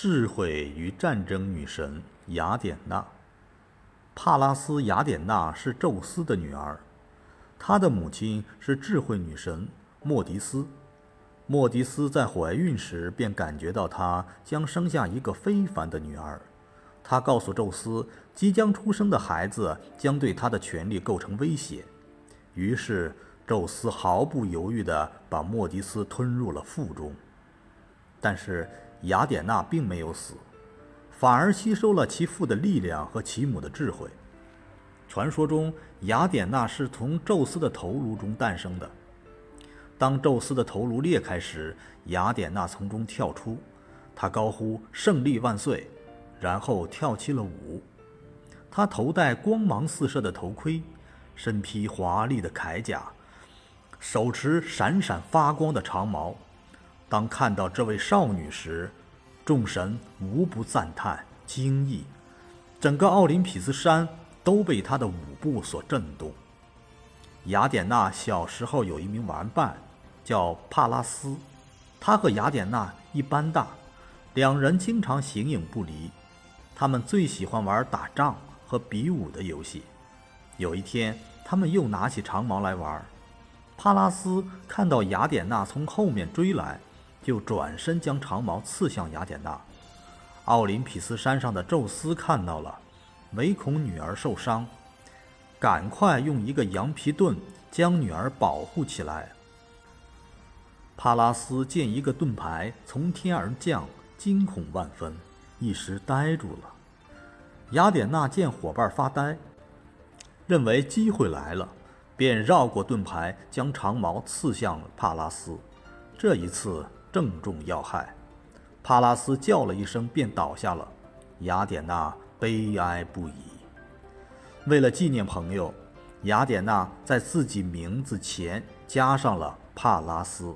智慧与战争女神雅典娜。帕拉斯雅典娜是宙斯的女儿，她的母亲是智慧女神莫迪斯。莫迪斯在怀孕时便感觉到她将生下一个非凡的女儿，她告诉宙斯，即将出生的孩子将对她的权力构成威胁。于是，宙斯毫不犹豫地把莫迪斯吞入了腹中。但是，雅典娜并没有死。反而吸收了其父的力量和其母的智慧。传说中，雅典娜是从宙斯的头颅中诞生的。当宙斯的头颅裂开时，雅典娜从中跳出，她高呼“胜利万岁”，然后跳起了舞。她头戴光芒四射的头盔，身披华丽的铠甲，手持闪闪发光的长矛。当看到这位少女时，众神无不赞叹惊异，整个奥林匹斯山都被她的舞步所震动。雅典娜小时候有一名玩伴，叫帕拉斯，他和雅典娜一般大，两人经常形影不离。他们最喜欢玩打仗和比武的游戏。有一天，他们又拿起长矛来玩。帕拉斯看到雅典娜从后面追来。就转身将长矛刺向雅典娜。奥林匹斯山上的宙斯看到了，唯恐女儿受伤，赶快用一个羊皮盾将女儿保护起来。帕拉斯见一个盾牌从天而降，惊恐万分，一时呆住了。雅典娜见伙伴发呆，认为机会来了，便绕过盾牌，将长矛刺向帕拉斯。这一次。正中要害，帕拉斯叫了一声，便倒下了。雅典娜悲哀不已。为了纪念朋友，雅典娜在自己名字前加上了帕拉斯。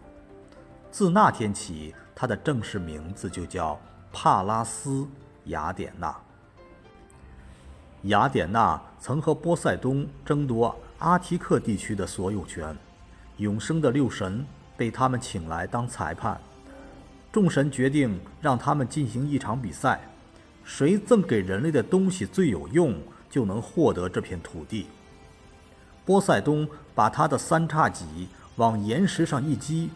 自那天起，她的正式名字就叫帕拉斯雅典娜。雅典娜曾和波塞冬争夺阿提克地区的所有权，永生的六神。被他们请来当裁判，众神决定让他们进行一场比赛，谁赠给人类的东西最有用，就能获得这片土地。波塞冬把他的三叉戟往岩石上一击，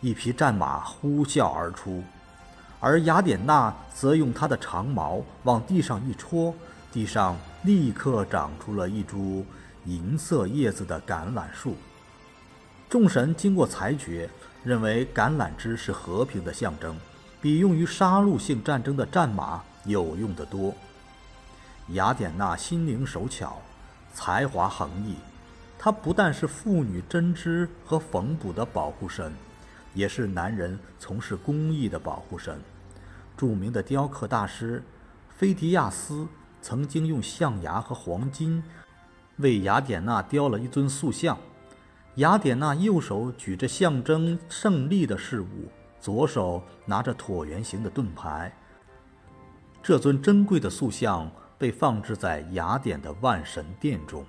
一匹战马呼啸而出，而雅典娜则用她的长矛往地上一戳，地上立刻长出了一株银色叶子的橄榄树。众神经过裁决，认为橄榄枝是和平的象征，比用于杀戮性战争的战马有用的多。雅典娜心灵手巧，才华横溢，她不但是妇女针织和缝补的保护神，也是男人从事工艺的保护神。著名的雕刻大师菲迪亚斯曾经用象牙和黄金为雅典娜雕了一尊塑像。雅典娜右手举着象征胜利的事物，左手拿着椭圆形的盾牌。这尊珍贵的塑像被放置在雅典的万神殿中。